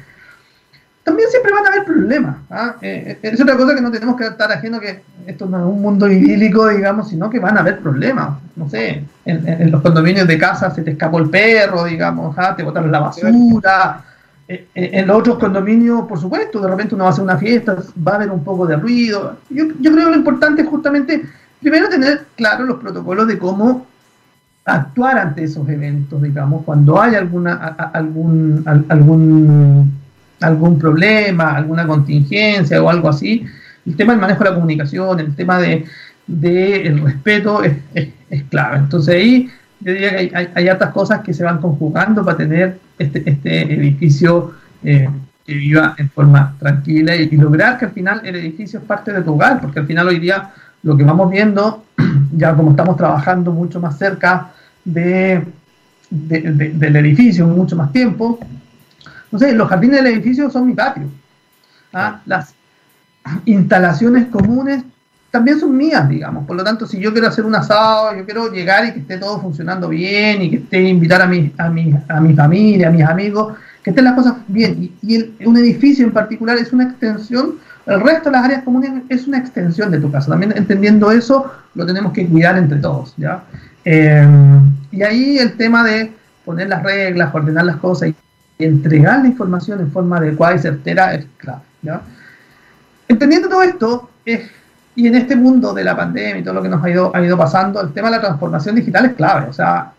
también siempre van a haber problemas. ¿ah? Eh, eh, es otra cosa que no tenemos que estar ajeno que esto no es un mundo idílico, digamos, sino que van a haber problemas. No sé, en, los condominios de casa se te escapó el perro, digamos, ¿ah? te botaron la basura. Eh, en los otros condominios, por supuesto, de repente uno va a hacer una fiesta, va a haber un poco de ruido. Yo, yo creo que lo importante es justamente, primero, tener claros los protocolos de cómo actuar ante esos eventos, digamos, cuando hay alguna, algún, algún algún problema, alguna contingencia o algo así, el tema del manejo de la comunicación, el tema de, el respeto es, es, clave. Entonces ahí yo diría que hay, hay, hartas cosas que se van conjugando para tener este, este edificio eh, que viva en forma tranquila y, lograr que al final el edificio es parte de tu hogar, porque al final hoy día lo que vamos viendo, (clears throat) ya como estamos trabajando mucho más cerca de, del edificio, mucho más tiempo, no sé, los jardines del edificio son mi patio. ¿ah? Las instalaciones comunes también son mías, digamos. Por lo tanto, si yo quiero hacer un asado, yo quiero llegar y que esté todo funcionando bien y que esté invitar a mi, a mi, a mi familia, a mis amigos, que estén las cosas bien. Y, un edificio en particular es una extensión, el resto de las áreas comunes es una extensión de tu casa. También entendiendo eso, lo tenemos que cuidar entre todos, ¿ya? Eh, y ahí el tema de poner las reglas, ordenar las cosas y entregar la información en forma adecuada y certera es clave. Entendiendo todo esto, y en este mundo de la pandemia y todo lo que nos ha ido, ha ido pasando, el tema de la transformación digital es clave. O sea,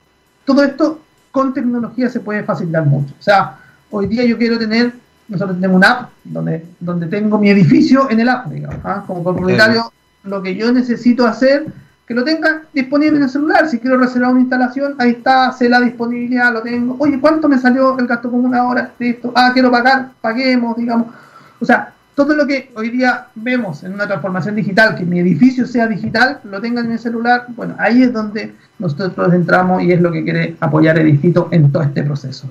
todo esto con tecnología se puede facilitar mucho. O sea, hoy día yo quiero tener, nosotros tenemos una app donde, donde tengo mi edificio en el app, digamos, ¿ah? como propietario, lo que yo necesito hacer que lo tenga disponible en el celular. Si quiero reservar una instalación, ahí está, sé la disponibilidad, lo tengo. Oye, ¿cuánto me salió el gasto común ahora? Listo. Ah, quiero pagar, paguemos, digamos. O sea, todo lo que hoy día vemos en una transformación digital, que mi edificio sea digital, lo tenga en el celular, bueno, ahí es donde nosotros entramos y es lo que quiere apoyar Edifito en todo este proceso.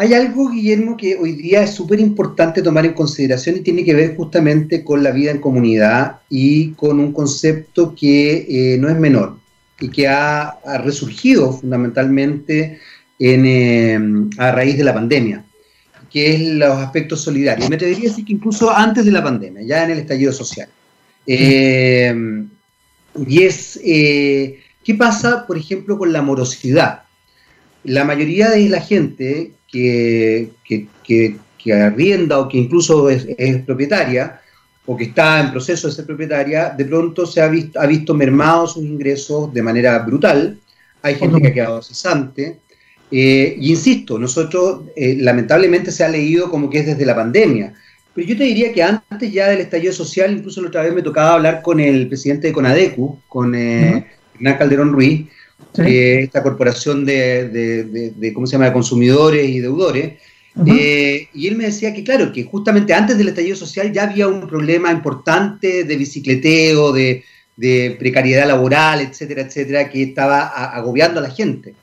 Hay algo, Guillermo, que hoy día es súper importante tomar en consideración y tiene que ver justamente con la vida en comunidad y con un concepto que eh, no es menor y que ha, resurgido fundamentalmente eh, a raíz de la pandemia, que es los aspectos solidarios. Me atrevería a decir que incluso antes de la pandemia, ya en el estallido social. Eh, y es, ¿qué pasa, por ejemplo, con la morosidad? La mayoría de la gente que, que, arrienda o que incluso es, propietaria o que está en proceso de ser propietaria, de pronto se ha visto, ha visto mermados sus ingresos de manera brutal. Hay gente que ha quedado cesante. Eh, y insisto, nosotros eh, lamentablemente se ha leído como que es desde la pandemia. Pero yo te diría que antes ya del estallido social, incluso la otra vez me tocaba hablar con el presidente de Conadecu, con eh, Hernán Calderón Ruiz, esta corporación de, ¿cómo se llama?, de consumidores y deudores. Eh, y él me decía que, claro, que justamente antes del estallido social ya había un problema importante de bicicleteo, de, precariedad laboral, etcétera, etcétera, que estaba agobiando a la gente.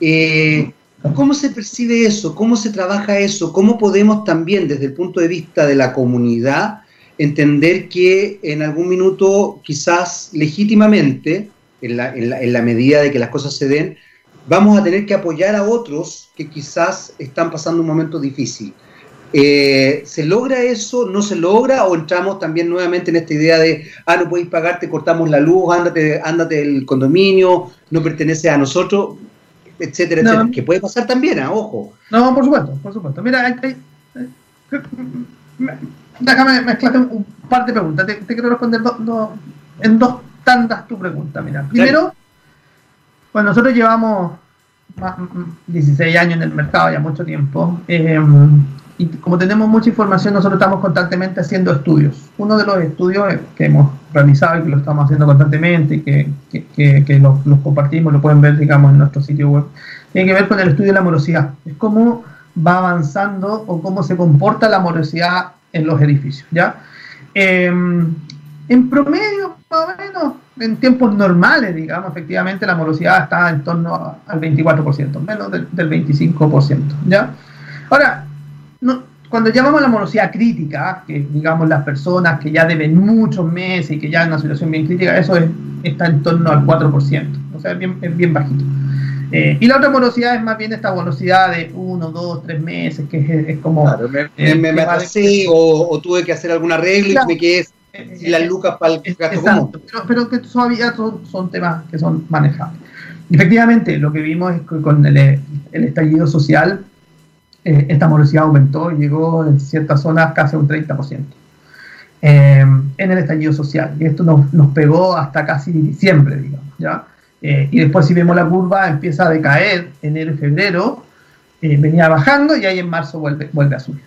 Eh, ¿Cómo se percibe eso? ¿Cómo se trabaja eso? ¿Cómo podemos también, desde el punto de vista de la comunidad, entender que en algún minuto, quizás legítimamente, en la, en la, medida de que las cosas se den, vamos a tener que apoyar a otros que quizás están pasando un momento difícil. Eh, ¿Se logra eso? ¿No se logra? ¿O entramos también nuevamente en esta idea de, ah, no podéis pagar, te cortamos la luz, ándate, ándate el condominio, no pertenece a nosotros, etcétera, etcétera? Que puede pasar también, ¿ah? ojo. No, por supuesto, por supuesto. Mira, déjame mezclarte un par de preguntas. Te, quiero responder en dos tantas tu pregunta. Mira, primero, pues nosotros llevamos 16 años en el mercado, ya mucho tiempo, eh, y como tenemos mucha información, nosotros estamos constantemente haciendo estudios. Uno de los estudios que hemos realizado y que lo estamos haciendo constantemente y que, que, que, los, compartimos, lo pueden ver, digamos, en nuestro sitio web, tiene que ver con el estudio de la morosidad. Es cómo va avanzando o cómo se comporta la morosidad en los edificios, ¿ya? Eh, en promedio, más o menos, en tiempos normales, digamos, efectivamente la morosidad está en torno al 24%, menos del, 25%, ¿ya? Ahora, cuando llamamos a la morosidad crítica, que digamos las personas que ya deben muchos meses y que ya en una situación bien crítica, eso está en torno al 4%, o sea, es bien, es bien bajito. Eh, y la otra morosidad es más bien esta morosidad de uno, dos, tres meses, que es, como... Claro, me, eh, o, tuve que hacer alguna regla y me quedé y las lucas para el gasto Pero, que todavía son, temas que son manejables. Efectivamente, lo que vimos es que con el, estallido social, eh, esta morosidad aumentó y llegó en ciertas zonas casi a un 30%. Eh, en el estallido social. Y esto nos, nos pegó hasta casi diciembre, digamos. ¿ya? Eh, y después si vemos la curva empieza a decaer enero y febrero, venía bajando y ahí en marzo vuelve, vuelve a subir.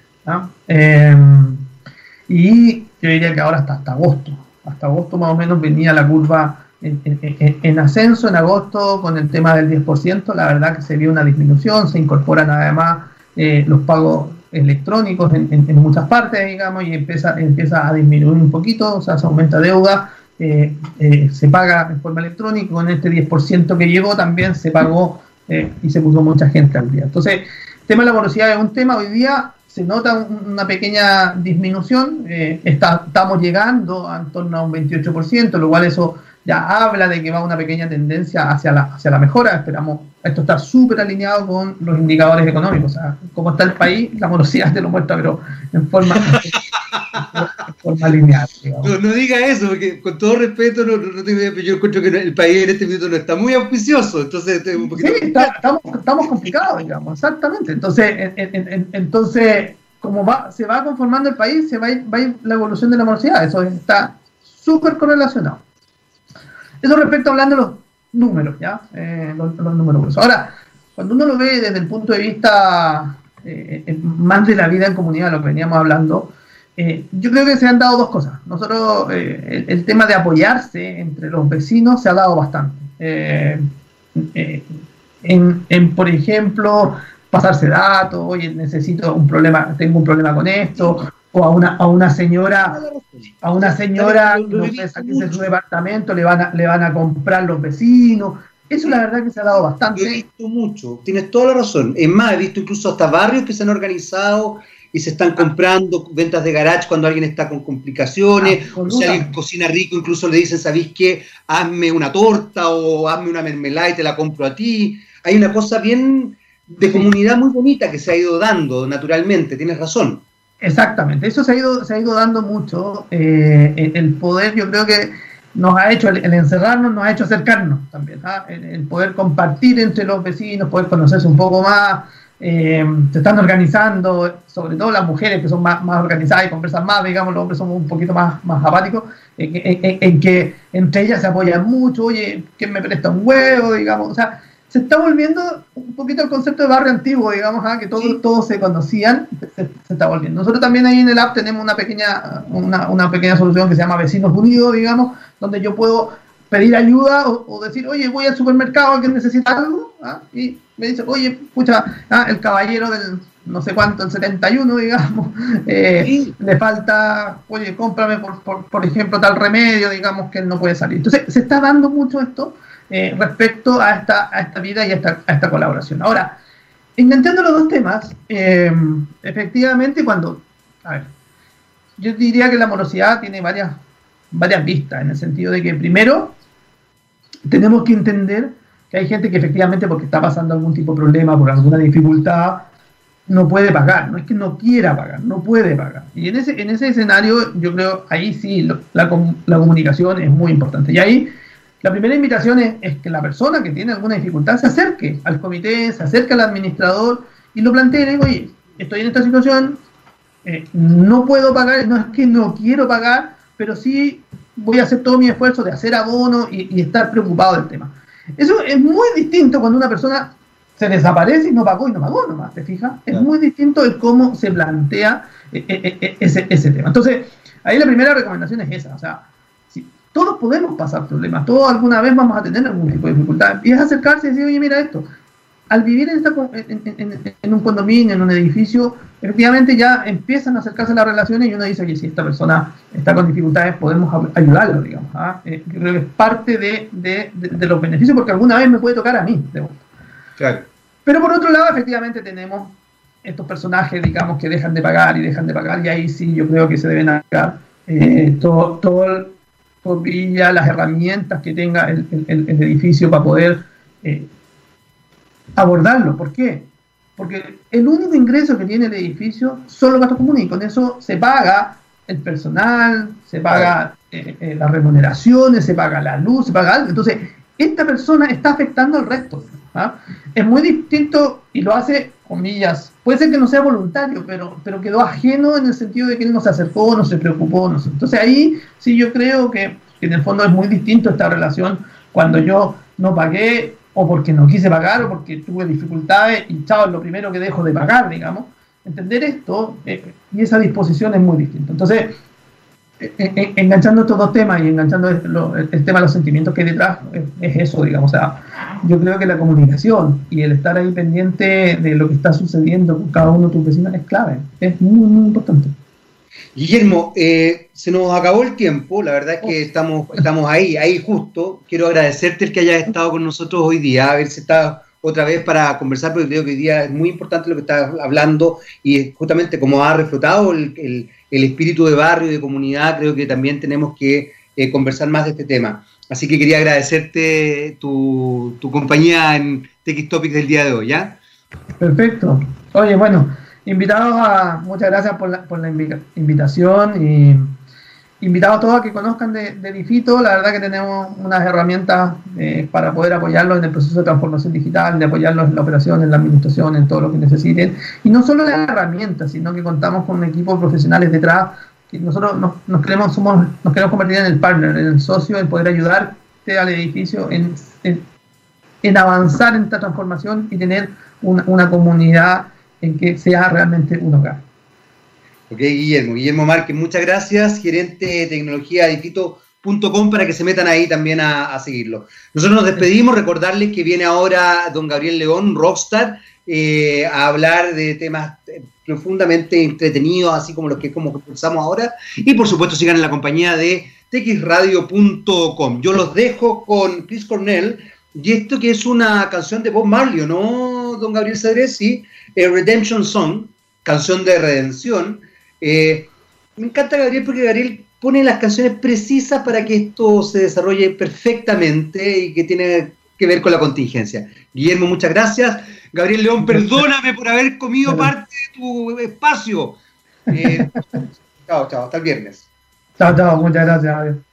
y yo diría que ahora hasta, hasta agosto. Hasta agosto más o menos venía la curva en, ascenso en agosto con el tema del 10%. La verdad que se vio una disminución, se incorporan además eh, los pagos electrónicos en, muchas partes, digamos, y empieza, empieza a disminuir un poquito, o sea, se aumenta deuda, eh, eh, se paga en forma electrónica, con este 10% que llegó también se pagó y se puso mucha gente al día. Entonces, el tema de la velocidad es un tema, hoy día se nota una pequeña disminución, eh, estamos llegando a en torno a un 28%, lo cual eso ya habla de que va una pequeña tendencia hacia la, hacia la mejora. Esperamos, esto está súper alineado con los indicadores económicos. O sea, como está el país, la morosidad te lo muestra, pero en forma, en forma lineal. No, no, diga eso, porque con todo respeto, no, no te, yo encuentro que el país en este minuto no está muy auspicioso. Entonces, un poquito... Sí, estamos, estamos complicados, digamos, exactamente. Entonces, entonces como va, se va conformando el país, se va va a ir la evolución de la morosidad. Eso está súper correlacionado. Eso respecto hablando de los números, ¿ya? Eh, los, números. Ahora, cuando uno lo ve desde el punto de vista eh, eh, más de la vida en comunidad, lo que veníamos hablando, yo creo que se han dado dos cosas. Nosotros, el, tema de apoyarse entre los vecinos se ha dado bastante. En, en, por ejemplo, pasarse datos, oye, necesito un problema, tengo un problema con esto, o a una, a una señora, a una señora no salirse de su departamento, le van, a, le van a comprar los vecinos. Eso la verdad que se ha dado bastante. he visto mucho, tienes toda la razón. Es más, he visto incluso hasta barrios que se han organizado y se están comprando ventas de garage cuando alguien está con complicaciones, o si alguien cocina rico, incluso le dicen, ¿sabéis qué? Hazme una torta o hazme una mermelada y te la compro a ti. Hay una cosa bien de comunidad muy bonita que se ha ido dando naturalmente, tienes razón. Exactamente, eso se ha ido, se ha ido dando mucho. Eh, el poder, yo creo que nos ha hecho, el, encerrarnos nos ha hecho acercarnos también. ¿ah? El, poder compartir entre los vecinos, poder conocerse un poco más. eh, se están organizando, sobre todo las mujeres que son más, organizadas y conversan más, digamos, los hombres somos un poquito más, más apáticos, en, que entre ellas se apoyan mucho, oye, ¿quién me presta un huevo? Digamos, o sea, se está volviendo un poquito el concepto de barrio antiguo, digamos, ¿ah? que todos, todos se conocían, se, está volviendo. Nosotros también ahí en el app tenemos una pequeña, una, una pequeña solución que se llama Vecinos Unidos, digamos, donde yo puedo pedir ayuda o, decir, oye, voy al supermercado que necesita algo, ¿ah? y me dice, oye, escucha, ¿ah? el caballero del no sé cuánto, el 71, digamos, (laughs) eh, le falta, oye, cómprame, por, por, ejemplo, tal remedio, digamos, que él no puede salir. Entonces, se está dando mucho esto eh, respecto a esta, a esta vida y a esta, a esta colaboración. Ahora, enganchando los dos temas, eh, efectivamente, cuando, a ver, yo diría que la morosidad tiene varias, varias vistas, en el sentido de que, primero, tenemos que entender que hay gente que efectivamente porque está pasando algún tipo de problema, por alguna dificultad, no puede pagar, no es que no quiera pagar, no puede pagar. Y en ese, en ese escenario yo creo, ahí sí, la, la, comunicación es muy importante. Y ahí la primera invitación es, que la persona que tiene alguna dificultad se acerque al comité, se acerque al administrador y lo plantee, oye, estoy en esta situación, eh, no puedo pagar, no es que no quiero pagar, pero sí voy a hacer todo mi esfuerzo de hacer abono y, estar preocupado del tema. Eso es muy distinto cuando una persona se desaparece y no pagó y no pagó nomás, ¿te fijas? Es muy distinto el cómo se plantea eh, eh, ese, ese, tema. Entonces, ahí la primera recomendación es esa, o sea, todos podemos pasar problemas, todos alguna vez vamos a tener algún tipo de dificultad, y es acercarse y decir, oye, mira esto, al vivir en, un condominio, en un edificio, efectivamente ya empiezan a acercarse las relaciones y uno dice que si esta persona está con dificultades podemos ayudarlo, digamos. ¿ah? Eh, creo que es parte de, los beneficios porque alguna vez me puede tocar a mí. De claro. Pero por otro lado, efectivamente tenemos estos personajes, digamos, que dejan de pagar y dejan de pagar y ahí sí yo creo que se deben agarrar eh, todo, todo por vía las herramientas que tenga el, edificio para poder... Eh, abordarlo. ¿Por qué? Porque el único ingreso que tiene el edificio son los gastos comunes y con eso se paga el personal, se paga eh, eh, las remuneraciones, se paga la luz, se paga algo. Entonces, esta persona está afectando al resto. ¿Ah? Es muy distinto y lo hace, comillas, puede ser que no sea voluntario, pero, pero quedó ajeno en el sentido de que él no se acercó, no se preocupó. No Entonces ahí sí yo creo que en el fondo es muy distinto esta relación cuando yo no pagué o porque no quise pagar o porque tuve dificultades y chao, es lo primero que dejo de pagar, digamos. Entender esto eh, y esa disposición es muy distinta. Entonces, enganchando estos dos temas y enganchando el, tema de los sentimientos que hay detrás, es, eso, digamos. O sea, yo creo que la comunicación y el estar ahí pendiente de lo que está sucediendo con cada uno de tus vecinos es clave, es muy, muy importante. Guillermo, eh, se nos acabó el tiempo, la verdad es que estamos, estamos ahí, ahí justo. Quiero agradecerte el que hayas estado con nosotros hoy día, a ver si está otra vez para conversar, porque creo que hoy día es muy importante lo que estás hablando y justamente como ha reflotado el, espíritu de barrio y de comunidad, creo que también tenemos que eh, conversar más de este tema. Así que quería agradecerte tu, tu compañía en TX Topics del día de hoy, ¿ya? Perfecto. Oye, bueno, invitados a, muchas gracias por la, por la invitación y invitados a todos a que conozcan de, de. La verdad que tenemos unas herramientas eh, para poder apoyarlos en el proceso de transformación digital, de apoyarlos en la operación, en la administración, en todo lo que necesiten. Y no solo las herramientas, sino que contamos con un equipo de profesionales detrás. Que nosotros nos, nos, queremos, somos, nos queremos convertir en el partner, en el socio, en poder ayudarte al edificio en avanzar en esta transformación y tener una, una comunidad en que sea realmente un hogar. Ok, Guillermo. Guillermo Márquez, muchas gracias, gerente de tecnología de para que se metan ahí también a, seguirlo. Nosotros nos despedimos, recordarles que viene ahora don Gabriel León, Rockstar, eh, a hablar de temas profundamente entretenidos, así como los que como ahora. Y por supuesto sigan en la compañía de texradio.com. Yo los dejo con Chris Cornell, y esto que es una canción de Bob Marley, ¿no, don Gabriel Cedrés? Sí, eh, Redemption Song, canción de redención. Eh, me encanta Gabriel porque Gabriel pone las canciones precisas para que esto se desarrolle perfectamente y que tiene que ver con la contingencia. Guillermo, muchas gracias. Gabriel León, perdóname por haber comido parte de tu espacio. Eh, (laughs) chao, chao, hasta el viernes. Chao, chao, muchas gracias.